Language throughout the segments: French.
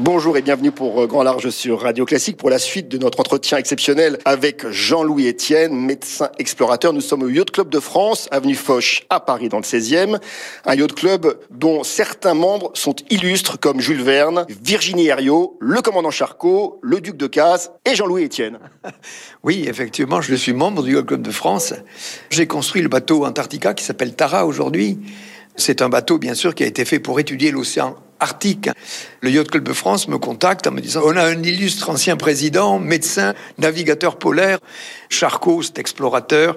Bonjour et bienvenue pour euh, Grand Large sur Radio Classique pour la suite de notre entretien exceptionnel avec Jean-Louis Etienne, médecin explorateur. Nous sommes au Yacht Club de France, avenue Foch à Paris dans le 16e. Un yacht club dont certains membres sont illustres comme Jules Verne, Virginie Herriot, le commandant Charcot, le duc de Cazes et Jean-Louis Etienne. Oui, effectivement, je suis membre du Yacht Club de France. J'ai construit le bateau Antarctica qui s'appelle Tara aujourd'hui. C'est un bateau, bien sûr, qui a été fait pour étudier l'océan Arctique. Le Yacht Club de France me contacte en me disant on a un illustre ancien président, médecin, navigateur polaire, Charcot, cet explorateur,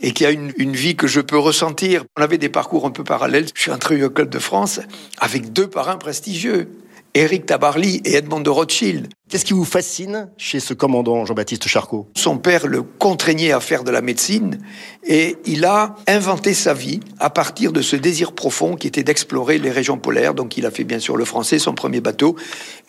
et qui a une, une, vie que je peux ressentir. On avait des parcours un peu parallèles. Je suis entré au Yacht Club de France avec deux parrains prestigieux. Éric Tabarly et Edmond de Rothschild. Qu'est-ce qui vous fascine chez ce commandant Jean-Baptiste Charcot? Son père le contraignait à faire de la médecine et il a inventé sa vie à partir de ce désir profond qui était d'explorer les régions polaires. Donc il a fait bien sûr le français, son premier bateau,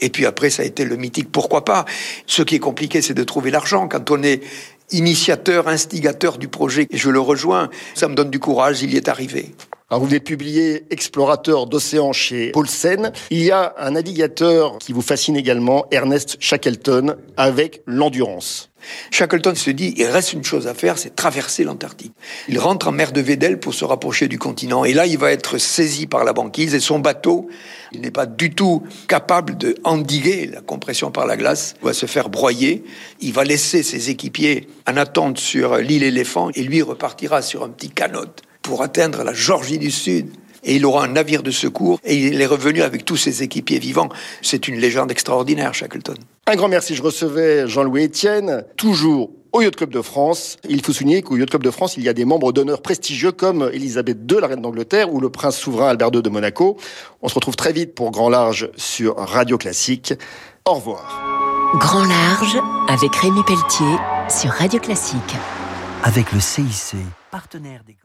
et puis après ça a été le mythique pourquoi pas. Ce qui est compliqué, c'est de trouver l'argent quand on est initiateur, instigateur du projet. Et je le rejoins, ça me donne du courage, il y est arrivé. Alors vous venez de publier Explorateur d'océan chez Paulsen. Il y a un navigateur qui vous fascine également, Ernest Shackleton, avec l'endurance. Shackleton se dit, il reste une chose à faire, c'est traverser l'Antarctique. Il rentre en mer de Weddell pour se rapprocher du continent. Et là, il va être saisi par la banquise et son bateau, il n'est pas du tout capable de endiguer la compression par la glace. Il va se faire broyer. Il va laisser ses équipiers en attente sur l'île éléphant et lui repartira sur un petit canot pour atteindre la Georgie du Sud. Et il aura un navire de secours et il est revenu avec tous ses équipiers vivants. C'est une légende extraordinaire, Shackleton. Un grand merci. Je recevais Jean-Louis Etienne, toujours au Yacht Club de France. Il faut souligner qu'au Yacht Club de France, il y a des membres d'honneur prestigieux comme Elisabeth II, la reine d'Angleterre, ou le prince souverain Albert II de Monaco. On se retrouve très vite pour Grand Large sur Radio Classique. Au revoir. Grand Large avec Rémi Pelletier sur Radio Classique. Avec le CIC, partenaire des